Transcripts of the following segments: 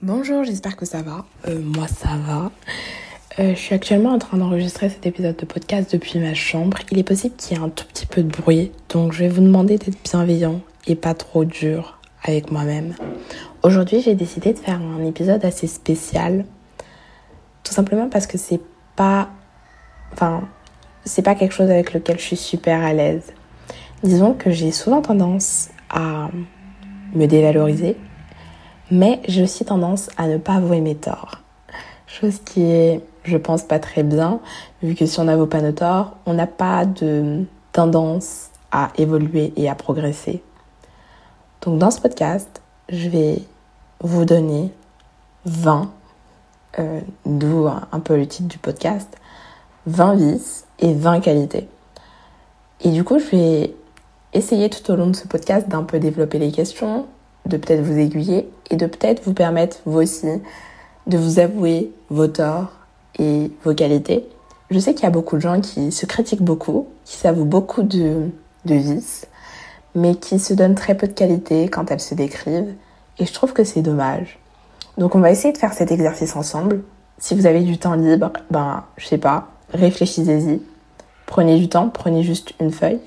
Bonjour, j'espère que ça va. Euh, moi, ça va. Euh, je suis actuellement en train d'enregistrer cet épisode de podcast depuis ma chambre. Il est possible qu'il y ait un tout petit peu de bruit, donc je vais vous demander d'être bienveillant et pas trop dur avec moi-même. Aujourd'hui, j'ai décidé de faire un épisode assez spécial, tout simplement parce que c'est pas, enfin, c'est pas quelque chose avec lequel je suis super à l'aise. Disons que j'ai souvent tendance à me dévaloriser, mais j'ai aussi tendance à ne pas avouer mes torts. Chose qui est, je pense, pas très bien, vu que si on n'avoue pas nos torts, on n'a pas de tendance à évoluer et à progresser. Donc dans ce podcast, je vais vous donner 20, euh, d'où un peu le titre du podcast, 20 vices et 20 qualités. Et du coup, je vais essayer tout au long de ce podcast d'un peu développer les questions, de peut-être vous aiguiller et de peut-être vous permettre, vous aussi, de vous avouer vos torts et vos qualités. Je sais qu'il y a beaucoup de gens qui se critiquent beaucoup, qui s'avouent beaucoup de, de vices, mais qui se donnent très peu de qualités quand elles se décrivent. Et je trouve que c'est dommage. Donc on va essayer de faire cet exercice ensemble. Si vous avez du temps libre, ben, je sais pas, réfléchissez-y. Prenez du temps, prenez juste une feuille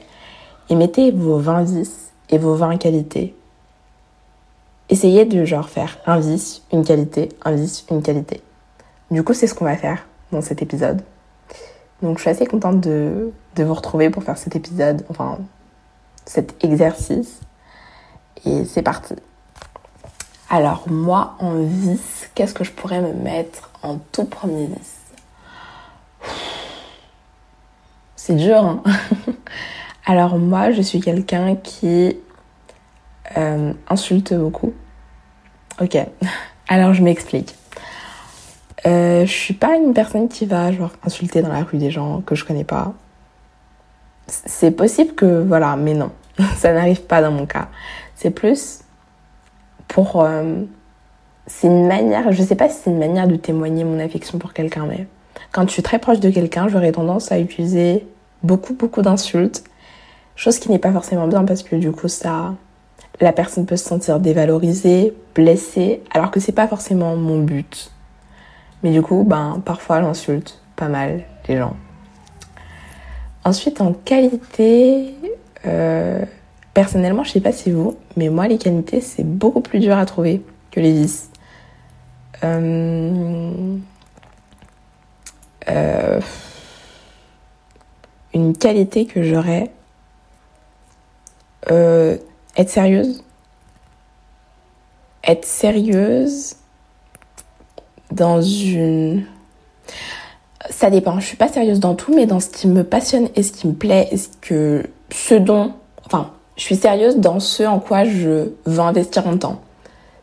et mettez vos 20 vices et vos 20 qualités. Essayez de genre faire un vice, une qualité, un vice, une qualité. Du coup, c'est ce qu'on va faire dans cet épisode. Donc je suis assez contente de, vous retrouver pour faire cet épisode, enfin cet exercice. Et c'est parti. Alors moi, en vice, qu'est-ce que je pourrais me mettre en tout premier vice? C'est dur, hein Alors moi, je suis quelqu'un qui euh, insulte beaucoup. Ok, alors je m'explique. Euh, je suis pas une personne qui va genre insulter dans la rue des gens que je connais pas. C'est possible que voilà, mais non, ça n'arrive pas dans mon cas. C'est plus pour euh, c'est une manière, je sais pas si c'est une manière de témoigner mon affection pour quelqu'un, mais quand je suis très proche de quelqu'un, j'aurais tendance à utiliser beaucoup beaucoup d'insultes, chose qui n'est pas forcément bien parce que du coup ça la personne peut se sentir dévalorisée, blessée, alors que c'est pas forcément mon but. Mais du coup, ben parfois j'insulte pas mal les gens. Ensuite, en qualité, euh, personnellement, je sais pas si vous, mais moi les qualités c'est beaucoup plus dur à trouver que les vices. Euh, euh, une qualité que j'aurais, euh, être sérieuse. Être sérieuse dans une... Ça dépend, je suis pas sérieuse dans tout, mais dans ce qui me passionne et ce qui me plaît, et ce que... Ce dont... Enfin, je suis sérieuse dans ce en quoi je veux investir mon temps.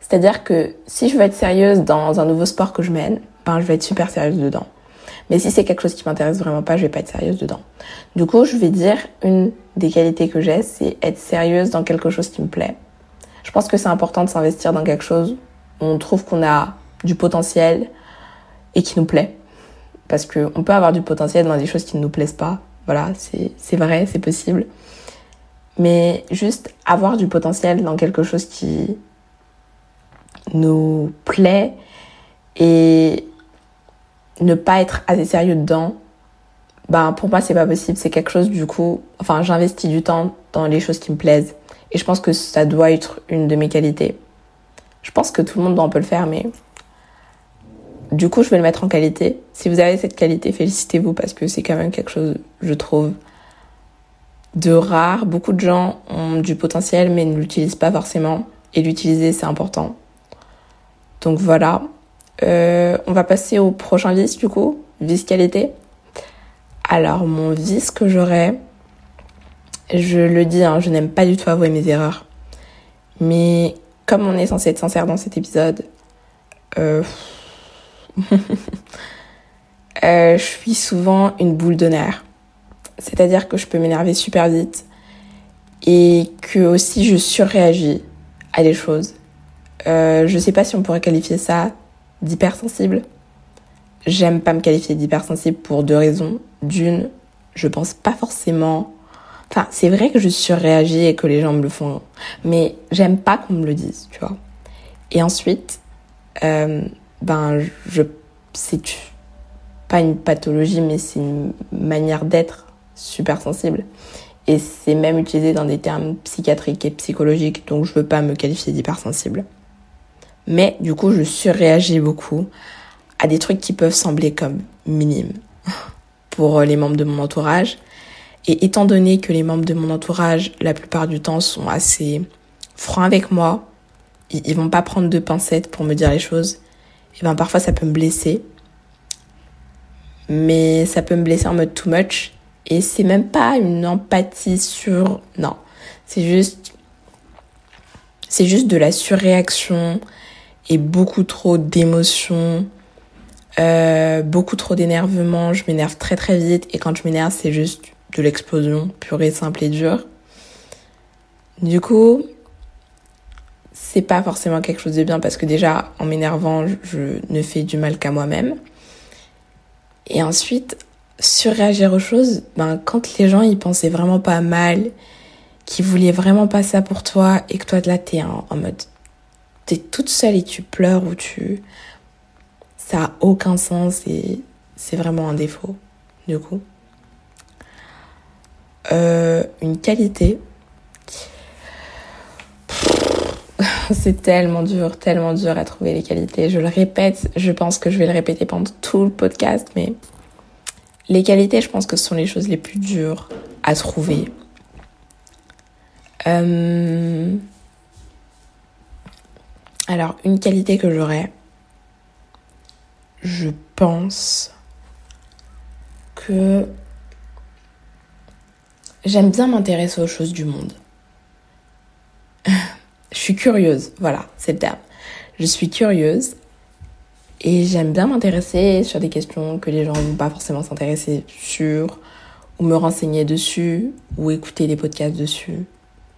C'est-à-dire que si je veux être sérieuse dans un nouveau sport que je mène, ben je vais être super sérieuse dedans. Mais si c'est quelque chose qui m'intéresse vraiment pas, je vais pas être sérieuse dedans. Du coup, je vais dire une des qualités que j'ai, c'est être sérieuse dans quelque chose qui me plaît. Je pense que c'est important de s'investir dans quelque chose où on trouve qu'on a du potentiel et qui nous plaît. Parce que on peut avoir du potentiel dans des choses qui ne nous plaisent pas. Voilà, c'est vrai, c'est possible. Mais juste avoir du potentiel dans quelque chose qui nous plaît et ne pas être assez sérieux dedans, ben pour moi c'est pas possible. C'est quelque chose du coup, enfin j'investis du temps dans les choses qui me plaisent et je pense que ça doit être une de mes qualités. Je pense que tout le monde doit un peu le faire, mais du coup je vais le mettre en qualité. Si vous avez cette qualité, félicitez-vous parce que c'est quand même quelque chose, je trouve, de rare. Beaucoup de gens ont du potentiel mais ne l'utilisent pas forcément et l'utiliser c'est important. Donc voilà, euh, on va passer au prochain vice du coup, vice qualité. Alors mon vice que j'aurais, je le dis, hein, je n'aime pas du tout avouer mes erreurs. Mais comme on est censé être sincère dans cet épisode, euh... euh, je suis souvent une boule de nerfs. C'est-à-dire que je peux m'énerver super vite et que aussi je surréagis à des choses. Euh, je sais pas si on pourrait qualifier ça d'hypersensible. J'aime pas me qualifier d'hypersensible pour deux raisons. D'une, je pense pas forcément. Enfin, c'est vrai que je surréagis et que les gens me le font, mais j'aime pas qu'on me le dise, tu vois. Et ensuite, euh, ben, je, c'est pas une pathologie, mais c'est une manière d'être super sensible. Et c'est même utilisé dans des termes psychiatriques et psychologiques, donc je veux pas me qualifier d'hypersensible. Mais du coup, je surréagis beaucoup à des trucs qui peuvent sembler comme minimes pour les membres de mon entourage. Et étant donné que les membres de mon entourage, la plupart du temps, sont assez francs avec moi, ils, vont pas prendre de pincettes pour me dire les choses, et ben parfois ça peut me blesser. Mais ça peut me blesser en mode too much. Et c'est même pas une empathie sur. Non. C'est juste. C'est juste de la surréaction et beaucoup trop d'émotions, euh, beaucoup trop d'énervement. Je m'énerve très très vite et quand je m'énerve, c'est juste de l'explosion pure et simple et dure. Du coup, c'est pas forcément quelque chose de bien parce que déjà, en m'énervant, je ne fais du mal qu'à moi-même. Et ensuite, surréagir aux choses, ben, quand les gens ils pensaient vraiment pas mal, qui voulaient vraiment pas ça pour toi et que toi de là t'es en mode t'es toute seule et tu pleures ou tu ça a aucun sens et c'est vraiment un défaut du coup. Euh, une qualité. C'est tellement dur tellement dur à trouver les qualités. Je le répète je pense que je vais le répéter pendant tout le podcast mais les qualités, je pense que ce sont les choses les plus dures à trouver. Euh, alors, une qualité que j'aurais, je pense que j'aime bien m'intéresser aux choses du monde. je suis curieuse, voilà, c'est le terme. Je suis curieuse et j'aime bien m'intéresser sur des questions que les gens ne vont pas forcément s'intéresser sur, ou me renseigner dessus, ou écouter des podcasts dessus.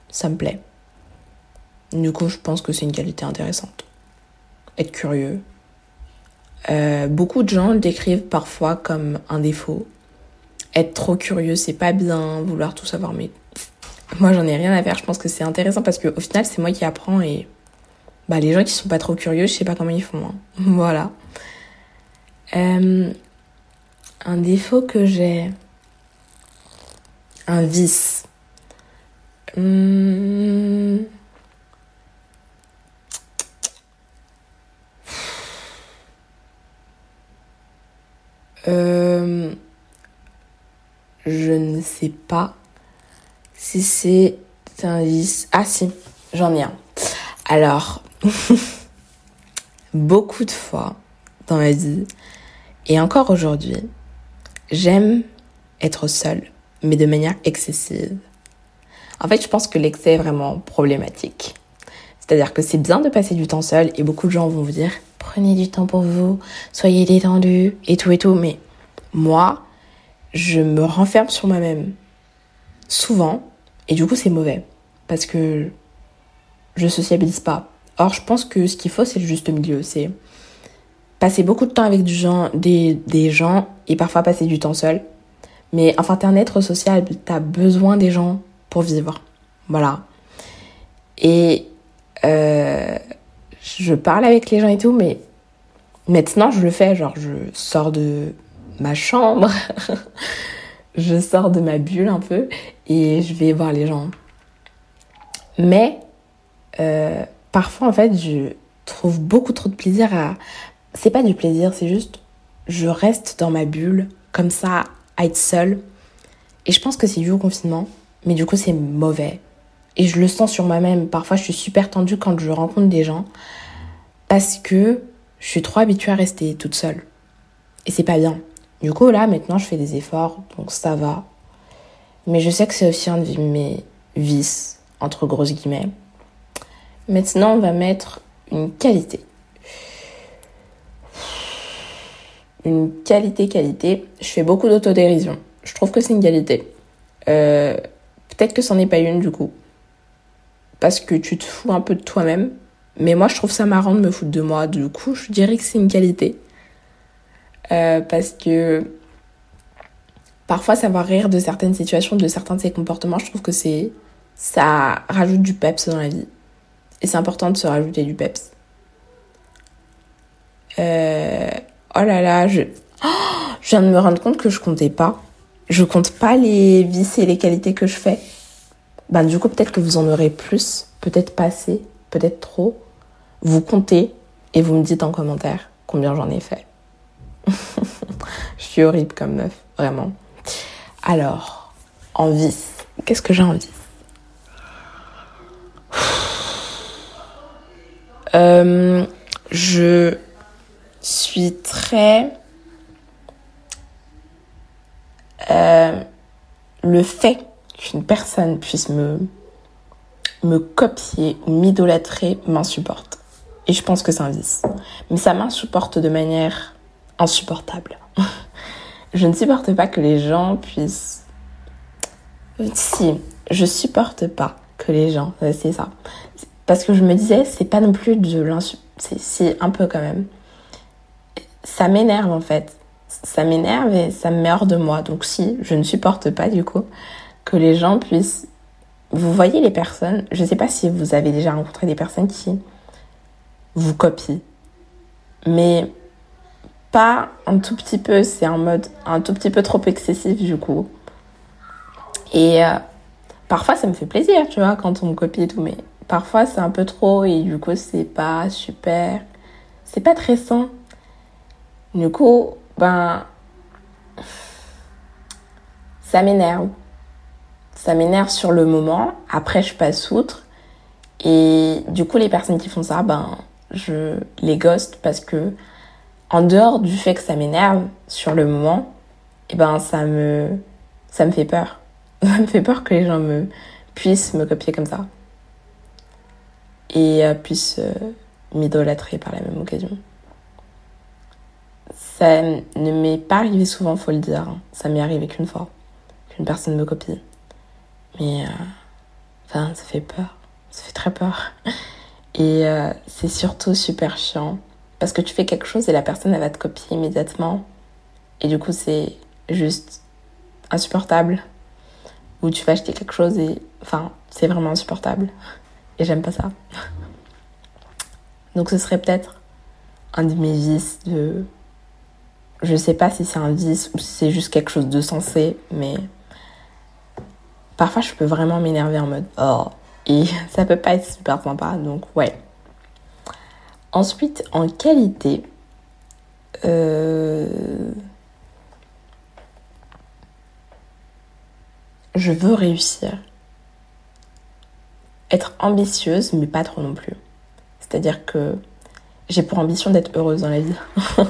Ça me plaît. Du coup, je pense que c'est une qualité intéressante. Être curieux. Euh, beaucoup de gens le décrivent parfois comme un défaut. Être trop curieux, c'est pas bien, vouloir tout savoir, mais moi j'en ai rien à faire. Je pense que c'est intéressant parce qu'au final, c'est moi qui apprends et bah, les gens qui sont pas trop curieux, je sais pas comment ils font. Hein. voilà. Euh, un défaut que j'ai. Un vice. Hum... Euh, je ne sais pas si c'est un vice. Ah si, j'en ai un. Alors, beaucoup de fois dans ma vie, et encore aujourd'hui, j'aime être seule, mais de manière excessive. En fait, je pense que l'excès est vraiment problématique. C'est-à-dire que c'est bien de passer du temps seul et beaucoup de gens vont vous dire prenez du temps pour vous, soyez détendu et tout et tout. Mais moi, je me renferme sur moi-même souvent et du coup c'est mauvais parce que je sociabilise pas. Or, je pense que ce qu'il faut, c'est le juste milieu. C'est passer beaucoup de temps avec des, des gens et parfois passer du temps seul. Mais enfin, t'es un être sociable, t'as besoin des gens pour vivre. Voilà. Et je parle avec les gens et tout, mais maintenant je le fais. Genre, je sors de ma chambre, je sors de ma bulle un peu et je vais voir les gens. Mais euh, parfois en fait je trouve beaucoup trop de plaisir à... C'est pas du plaisir, c'est juste je reste dans ma bulle comme ça à être seule. Et je pense que c'est dû au confinement, mais du coup c'est mauvais. Et je le sens sur moi-même. Parfois je suis super tendue quand je rencontre des gens parce que je suis trop habituée à rester toute seule. Et c'est pas bien. Du coup là maintenant je fais des efforts, donc ça va. Mais je sais que c'est aussi un de mes vices, entre grosses guillemets. Maintenant, on va mettre une qualité. Une qualité, qualité. Je fais beaucoup d'autodérision. Je trouve que c'est une qualité. Euh, peut-être que c'en est pas une du coup. Parce que tu te fous un peu de toi-même. Mais moi, je trouve ça marrant de me foutre de moi. Du coup, je dirais que c'est une qualité. Euh, parce que parfois savoir rire de certaines situations, de certains de ses comportements, je trouve que c'est ça rajoute du peps dans la vie. Et c'est important de se rajouter du peps. Euh, oh là là, je... Je viens de me rendre compte que je comptais pas. Je compte pas les vices et les qualités que je fais. Ben, du coup, peut-être que vous en aurez plus, peut-être pas assez, peut-être trop. Vous comptez et vous me dites en commentaire combien j'en ai fait. je suis horrible comme meuf, vraiment. Alors, en vice, qu'est-ce que j'ai en vice? Euh, Je suis très... Euh, le fait qu'une personne puisse me, me copier ou m'idolâtrer m'insupporte. Et je pense que c'est un vice. Mais ça m'insupporte de manière insupportable. je ne supporte pas que les gens puissent... Si, je supporte pas que les gens... C'est ça. Parce que je me disais, c'est pas non plus de l'insu... C'est un peu quand même. Ça m'énerve en fait. Ça m'énerve et ça me met hors de moi. Donc si, je ne supporte pas du coup que les gens puissent... Vous voyez les personnes, je ne sais pas si vous avez déjà rencontré des personnes qui vous copient. Mais pas un tout petit peu, c'est un mode un tout petit peu trop excessif du coup. Et euh, parfois ça me fait plaisir, tu vois, quand on me copie et tout, mais parfois c'est un peu trop et du coup c'est pas super, c'est pas très sain. Du coup, ben, ça m'énerve ça m'énerve sur le moment. Après, je passe outre. Et du coup, les personnes qui font ça, ben, je les ghost parce que, en dehors du fait que ça m'énerve sur le moment, et eh ben, ça me, ça me fait peur. Ça me fait peur que les gens me puissent me copier comme ça. Et euh, puissent euh, m'idolâtrer par la même occasion. Ça ne m'est pas arrivé souvent, faut le dire. Ça m'est arrivé qu'une fois, qu'une personne me copie. Mais euh, enfin, ça fait peur. Ça fait très peur. Et euh, c'est surtout super chiant. Parce que tu fais quelque chose et la personne, elle va te copier immédiatement. Et du coup, c'est juste insupportable. Ou tu vas acheter quelque chose et... Enfin, c'est vraiment insupportable. Et j'aime pas ça. Donc ce serait peut-être un de mes vices de... Je sais pas si c'est un vice ou si c'est juste quelque chose de sensé, mais parfois je peux vraiment m'énerver en mode oh et ça peut pas être super sympa donc ouais. Ensuite en qualité euh, je veux réussir. Être ambitieuse mais pas trop non plus. C'est à dire que j'ai pour ambition d'être heureuse dans la vie.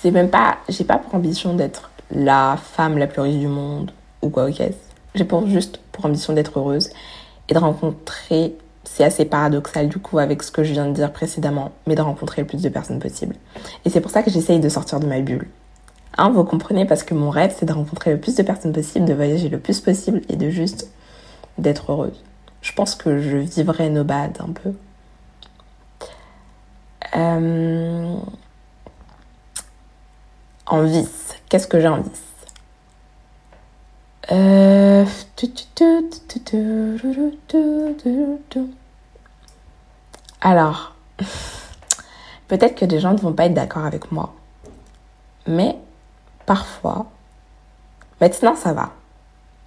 C'est même pas j'ai pas pour ambition d'être la femme la plus riche du monde ou quoi ok. J'ai pour juste pour ambition d'être heureuse et de rencontrer, c'est assez paradoxal du coup avec ce que je viens de dire précédemment, mais de rencontrer le plus de personnes possible. Et c'est pour ça que j'essaye de sortir de ma bulle. Hein, vous comprenez Parce que mon rêve, c'est de rencontrer le plus de personnes possible, de voyager le plus possible et de juste d'être heureuse. Je pense que je vivrai nomade un peu. Euh... En vice. Qu'est-ce que j'ai en vice euh, alors, peut-être que des gens ne vont pas être d'accord avec moi. Mais parfois, maintenant ça va.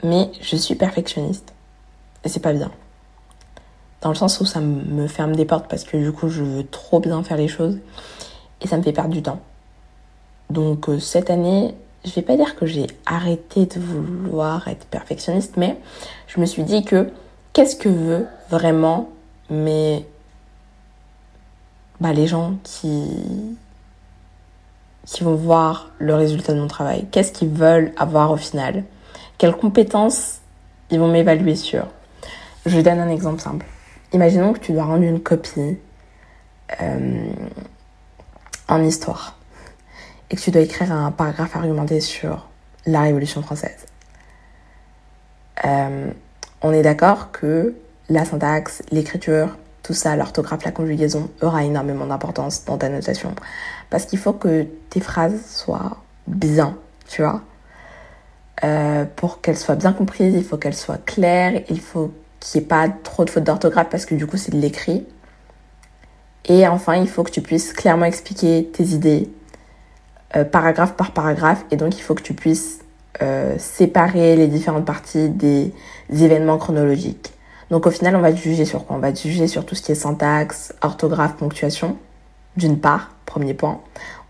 Mais je suis perfectionniste. Et c'est pas bien. Dans le sens où ça me ferme des portes parce que du coup je veux trop bien faire les choses. Et ça me fait perdre du temps. Donc euh, cette année, je vais pas dire que j'ai arrêté de vouloir être perfectionniste, mais je me suis dit que qu'est-ce que veut vraiment mais bah, les gens qui qui vont voir le résultat de mon travail? Qu'est-ce qu'ils veulent avoir au final? Quelles compétences ils vont m'évaluer sur? Je donne un exemple simple. Imaginons que tu dois rendre une copie euh, en histoire et que tu dois écrire un paragraphe argumenté sur la Révolution française. Euh, on est d'accord que la syntaxe, l'écriture, tout ça, l'orthographe, la conjugaison aura énormément d'importance dans ta notation. Parce qu'il faut que tes phrases soient bien, tu vois. Euh, pour qu'elle soit bien comprise, il faut qu'elle soit claire, il faut qu'il n'y ait pas trop de fautes d'orthographe parce que du coup c'est de l'écrit. Et enfin, il faut que tu puisses clairement expliquer tes idées, euh, paragraphe par paragraphe, et donc il faut que tu puisses euh, séparer les différentes parties des événements chronologiques. Donc au final, on va te juger sur quoi? On va te juger sur tout ce qui est syntaxe, orthographe, ponctuation, d'une part, premier point.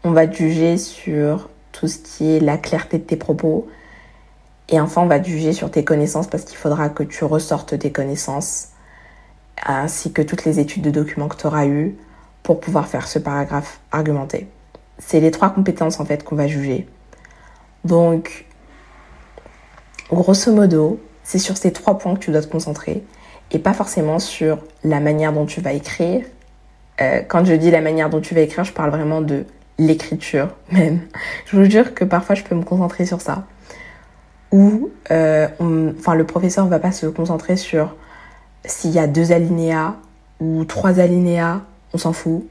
On va te juger sur tout ce qui est la clarté de tes propos. Et enfin, on va te juger sur tes connaissances parce qu'il faudra que tu ressortes tes connaissances ainsi que toutes les études de documents que tu auras eues pour pouvoir faire ce paragraphe argumenté. C'est les trois compétences en fait qu'on va juger. Donc, grosso modo, c'est sur ces trois points que tu dois te concentrer et pas forcément sur la manière dont tu vas écrire. Euh, quand je dis la manière dont tu vas écrire, je parle vraiment de l'écriture même. Je vous jure que parfois je peux me concentrer sur ça. Ou, euh, le professeur ne va pas se concentrer sur s'il y a deux alinéas ou trois alinéas, on s'en fout.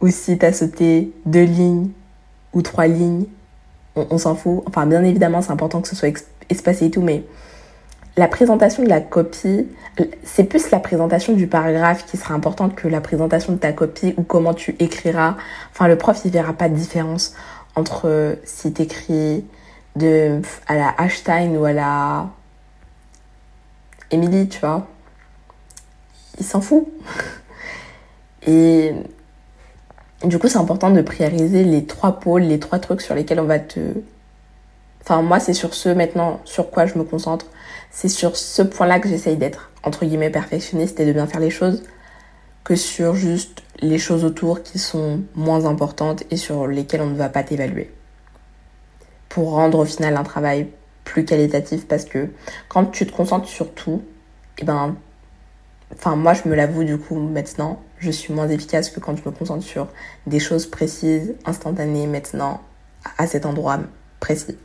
Ou si tu as sauté deux lignes ou trois lignes, on, s'en fout. Enfin, bien évidemment, c'est important que ce soit espacé et tout, mais la présentation de la copie, c'est plus la présentation du paragraphe qui sera importante que la présentation de ta copie ou comment tu écriras. Enfin, le prof, il verra pas de différence entre si tu écris de, à la Einstein ou à la Emily, tu vois. Il s'en fout. Et du coup, c'est important de prioriser les trois pôles, les trois trucs sur lesquels on va te... Enfin, moi, c'est sur ce maintenant sur quoi je me concentre c'est sur ce point-là que j'essaye d'être, entre guillemets, perfectionniste et de bien faire les choses, que sur juste les choses autour qui sont moins importantes et sur lesquelles on ne va pas t'évaluer. Pour rendre au final un travail plus qualitatif parce que quand tu te concentres sur tout, et eh ben, enfin moi je me l'avoue du coup maintenant, je suis moins efficace que quand je me concentre sur des choses précises, instantanées maintenant, à cet endroit précis.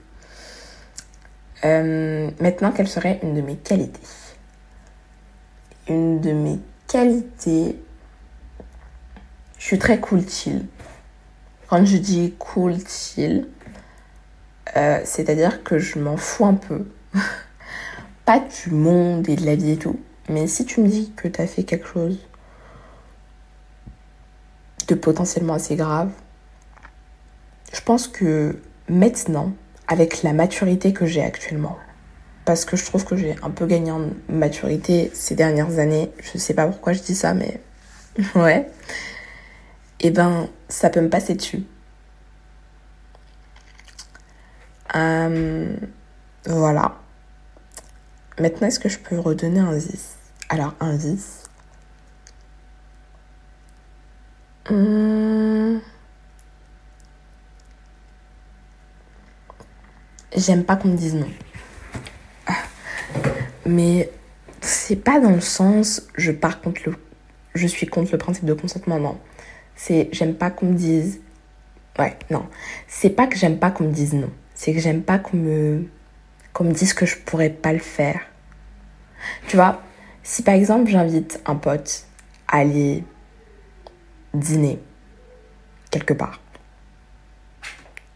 Euh, maintenant, quelle serait une de mes qualités? Une de mes qualités, je suis très cool chill. Quand je dis cool chill, euh, c'est-à-dire que je m'en fous un peu. Pas du monde et de la vie et tout. Mais si tu me dis que tu as fait quelque chose potentiellement assez grave, je pense que maintenant, avec la maturité que j'ai actuellement. Parce que je trouve que j'ai un peu gagné en maturité ces dernières années. Je sais pas pourquoi je dis ça, mais ouais. Et eh ben, ça peut me passer dessus. Euh, voilà. Maintenant, est-ce que je peux redonner un 10 Alors, un 10. Hum... j'aime pas qu'on me dise non. Mais c'est pas dans le sens je pars contre le je suis contre le principe de consentement non. C'est j'aime pas qu'on me dise ouais, non. C'est pas que j'aime pas qu'on me dise non, c'est que j'aime pas qu'on me qu'on me dise que je pourrais pas le faire. Tu vois, si par exemple j'invite un pote à aller dîner quelque part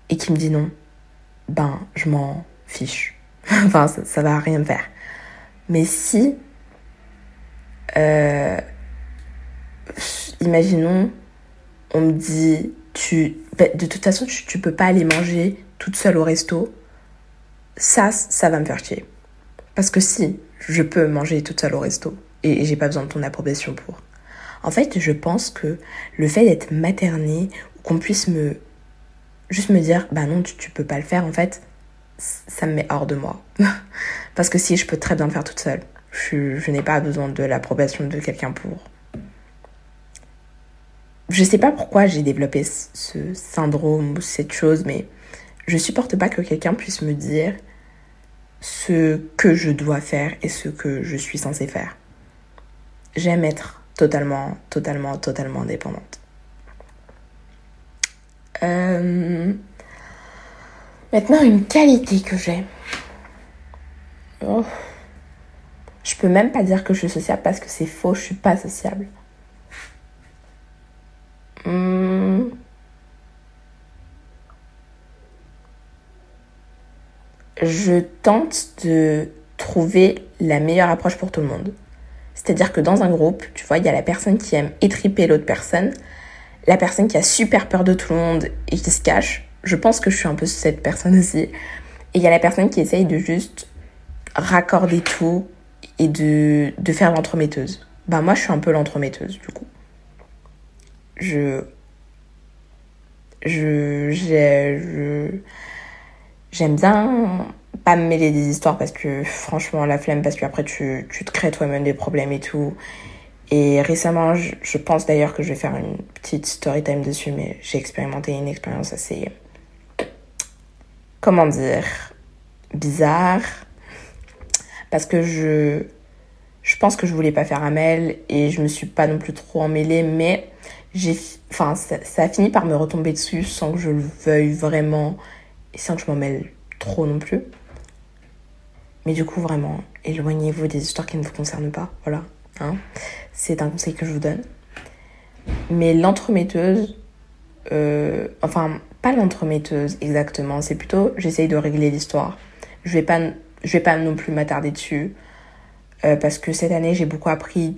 et qu'il me dit non, ben je m'en fiche. enfin, ça, va rien me faire. Mais si, euh, imaginons, on me dit, tu, ben, de toute façon, tu, tu peux pas aller manger toute seule au resto, ça, ça va me faire chier. Parce que si, je peux manger toute seule au resto et, et j'ai pas besoin de ton approbation pour. En fait, je pense que le fait d'être maternée qu'on puisse me juste me dire, bah non, tu, tu peux pas le faire, en fait, ça me met hors de moi. Parce que si, je peux très bien le faire toute seule. Je, je n'ai pas besoin de l'approbation de quelqu'un pour. Je sais pas pourquoi j'ai développé ce syndrome ou cette chose, mais je supporte pas que quelqu'un puisse me dire ce que je dois faire et ce que je suis censée faire. J'aime être totalement, totalement, totalement indépendante. Euh, maintenant, une qualité que j'ai. Oh. Je peux même pas dire que je suis sociable parce que c'est faux, je suis pas sociable. Hmm. je tente de trouver la meilleure approche pour tout le monde. C'est-à-dire que dans un groupe, tu vois, il y a la personne qui aime étriper l'autre personne, la personne qui a super peur de tout le monde et qui se cache. Je pense que je suis un peu cette personne aussi. Et il y a la personne qui essaye de juste raccorder tout et de, de faire l'entremetteuse. Bah moi, je suis un peu l'entremetteuse, du coup. Je... Je... je J'aime bien pas me mêler des histoires parce que franchement la flemme parce qu'après tu, tu te crées toi-même des problèmes et tout. Et récemment, je, pense d'ailleurs que je vais faire une petite story time dessus, mais j'ai expérimenté une expérience assez, comment dire, bizarre. Parce que je, je pense que je voulais pas faire un mail et je me suis pas non plus trop emmêlée, mais j'ai, enfin, ça, ça a fini par me retomber dessus sans que je le veuille vraiment et sans que je m'en mêle trop non plus. Mais du coup, vraiment, éloignez-vous des histoires qui ne vous concernent pas. Voilà. Hein C'est un conseil que je vous donne. Mais l'entremetteuse, euh, enfin, pas l'entremetteuse exactement, c'est plutôt j'essaye de régler l'histoire. Je vais pas, je vais pas non plus m'attarder dessus. Euh, parce que cette année, j'ai beaucoup appris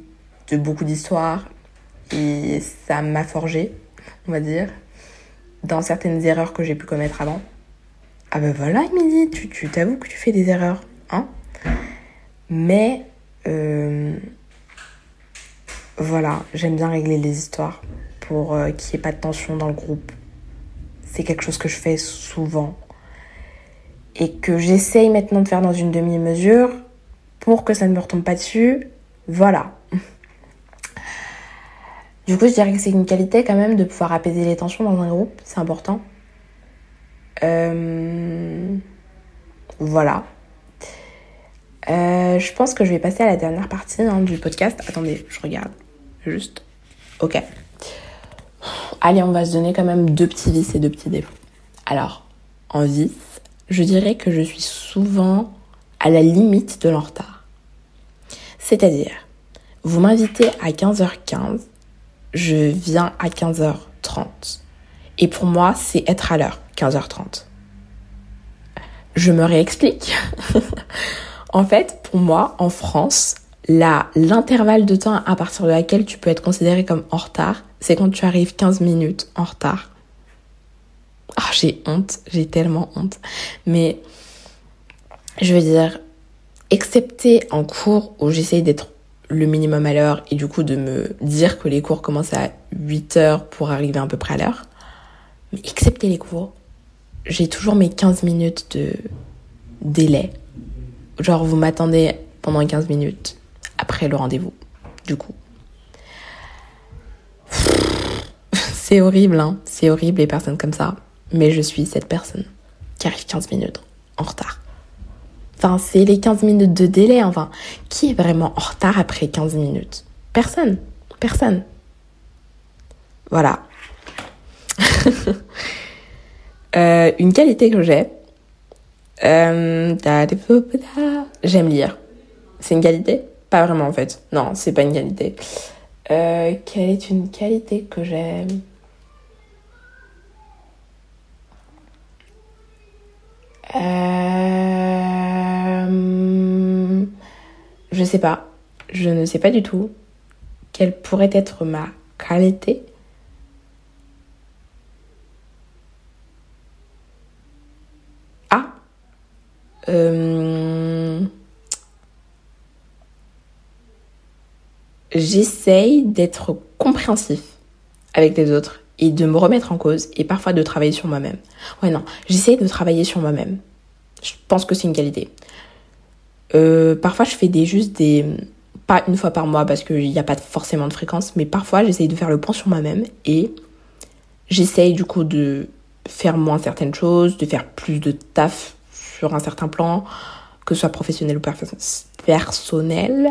de beaucoup d'histoires et ça m'a forgé, on va dire, dans certaines erreurs que j'ai pu commettre avant. Ah ben voilà, tu, tu t'avoues que tu fais des erreurs. Hein? Mais euh, voilà, j'aime bien régler les histoires pour euh, qu'il n'y ait pas de tension dans le groupe. C'est quelque chose que je fais souvent et que j'essaye maintenant de faire dans une demi-mesure pour que ça ne me retombe pas dessus. Voilà. Du coup, je dirais que c'est une qualité quand même de pouvoir apaiser les tensions dans un groupe, c'est important. Euh, voilà. Euh, je pense que je vais passer à la dernière partie hein, du podcast. Attendez, je regarde. Juste. Ok. Allez, on va se donner quand même deux petits vices et deux petits défauts. Alors, en vice, je dirais que je suis souvent à la limite de l'en retard. C'est-à-dire, vous m'invitez à 15h15, je viens à 15h30. Et pour moi, c'est être à l'heure, 15h30. Je me réexplique. en fait, pour moi, en France, l'intervalle de temps à partir de laquelle tu peux être considéré comme en retard, c'est quand tu arrives 15 minutes en retard. Ah, j'ai honte, j'ai tellement honte. Mais je veux dire, excepté en cours où j'essaye d'être le minimum à l'heure et du coup de me dire que les cours commencent à 8 heures pour arriver à peu près à l'heure. Mais excepté les cours, j'ai toujours mes 15 minutes de délai. Genre, vous m'attendez pendant 15 minutes après le rendez-vous, du coup. C'est horrible, hein. C'est horrible les personnes comme ça. Mais je suis cette personne qui arrive 15 minutes en retard. Enfin, c'est les 15 minutes de délai, enfin. Qui est vraiment en retard après 15 minutes? Personne. Personne. Voilà. Euh, une qualité que j'ai, euh, j'aime lire. C'est une qualité? Pas vraiment en fait. Non, c'est pas une qualité. Euh, quelle est une qualité que j'aime? Je sais pas. Je ne sais pas du tout quelle pourrait être ma qualité. Euh, j'essaye d'être compréhensif avec les autres et de me remettre en cause et parfois de travailler sur moi-même. Ouais, non, j'essaye de travailler sur moi-même. Je pense que c'est une qualité. Euh, parfois, je fais des juste des. Pas une fois par mois parce qu'il n'y a pas forcément de fréquence, mais parfois, j'essaye de faire le point sur moi-même et j'essaye du coup de faire moins certaines choses, de faire plus de taf sur un certain plan, que ce soit professionnel ou personnel.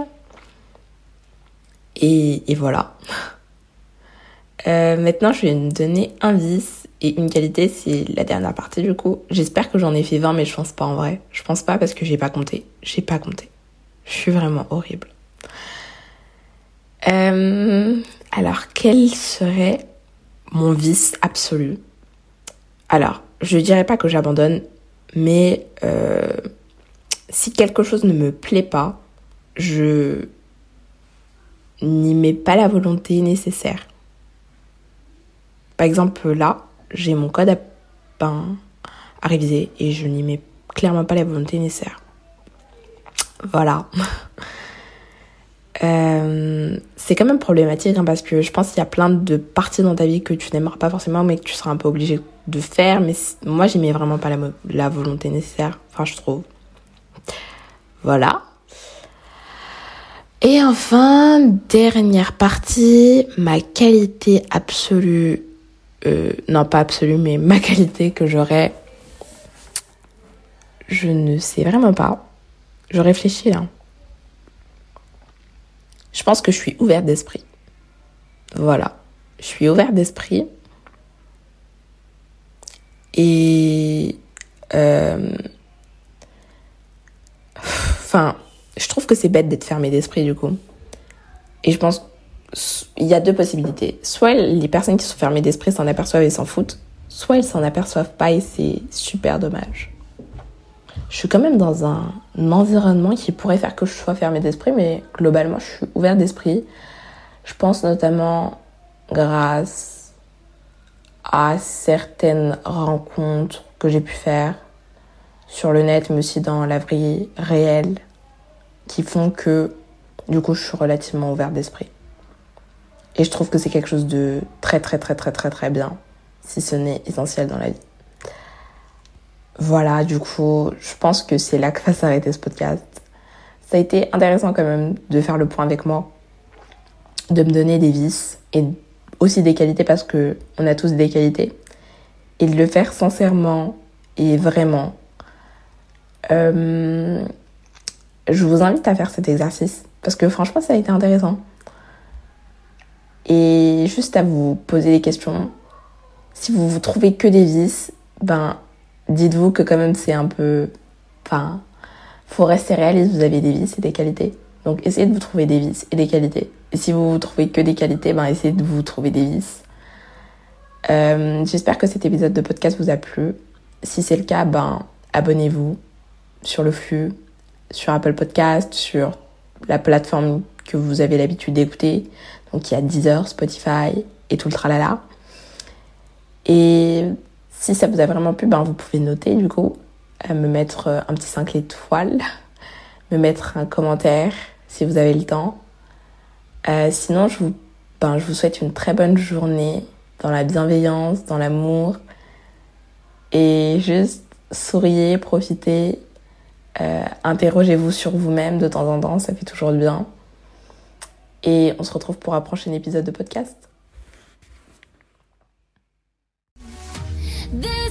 Et, voilà. Euh, maintenant, je vais me donner un vice et une qualité, c'est la dernière partie du coup. J'espère que j'en ai fait 20, mais je pense pas en vrai. Je pense pas parce que j'ai pas compté. J'ai pas compté. Je suis vraiment horrible. Euh, alors, quel serait mon vice absolu? Alors, je dirais pas que j'abandonne mais euh, si quelque chose ne me plaît pas, je n'y mets pas la volonté nécessaire. Par exemple, là, j'ai mon code à, ben, à réviser et je n'y mets clairement pas la volonté nécessaire. Voilà. Euh, c'est quand même problématique hein, parce que je pense qu'il y a plein de parties dans ta vie que tu n'aimeras pas forcément mais que tu seras un peu obligé de faire. Mais moi, mets vraiment pas la, la volonté nécessaire. Enfin, je trouve. Voilà. Et enfin, dernière partie, ma qualité absolue, euh, non pas absolue, mais ma qualité que j'aurais, je ne sais vraiment pas. Je réfléchis là. Je pense que je suis ouverte d'esprit. Voilà. Je suis ouverte d'esprit. Et... Euh, enfin, je trouve que c'est bête d'être fermé d'esprit du coup. Et je pense il y a deux possibilités. Soit les personnes qui sont fermées d'esprit s'en aperçoivent et s'en foutent, soit elles s'en aperçoivent pas et c'est super dommage. Je suis quand même dans un, environnement qui pourrait faire que je sois fermée d'esprit, mais globalement, je suis ouverte d'esprit. Je pense notamment grâce à certaines rencontres que j'ai pu faire sur le net, mais aussi dans la vie réelle, qui font que du coup je suis relativement ouverte d'esprit. Et je trouve que c'est quelque chose de très très très très très très bien, si ce n'est essentiel dans la vie. Voilà, du coup, je pense que c'est là que va s'arrêter ce podcast. Ça a été intéressant quand même de faire le point avec moi, de me donner des vices et aussi des qualités parce que on a tous des qualités et de le faire sincèrement et vraiment. Euh, je vous invite à faire cet exercice parce que franchement ça a été intéressant. Et juste à vous poser des questions. Si vous vous trouvez que des vices, ben dites-vous que quand même c'est un peu... Enfin, faut rester réaliste, vous avez des vices et des qualités. Donc essayez de vous trouver des vices et des qualités. Et si vous vous trouvez que des qualités, ben essayez de vous trouver des vices. Euh, J'espère que cet épisode de podcast vous a plu. Si c'est le cas, ben abonnez-vous sur le flux sur Apple Podcast, sur la plateforme que vous avez l'habitude d'écouter. Donc il y a Deezer, Spotify et tout le tralala. Et si ça vous a vraiment plu, ben vous pouvez noter du coup, euh, me mettre euh, un petit 5 étoiles, me mettre un commentaire si vous avez le temps. Euh, sinon, je vous, ben, je vous souhaite une très bonne journée dans la bienveillance, dans l'amour. Et juste souriez, profitez interrogez-vous sur vous-même de temps en temps, ça fait toujours du bien. Et on se retrouve pour un prochain épisode de podcast. Then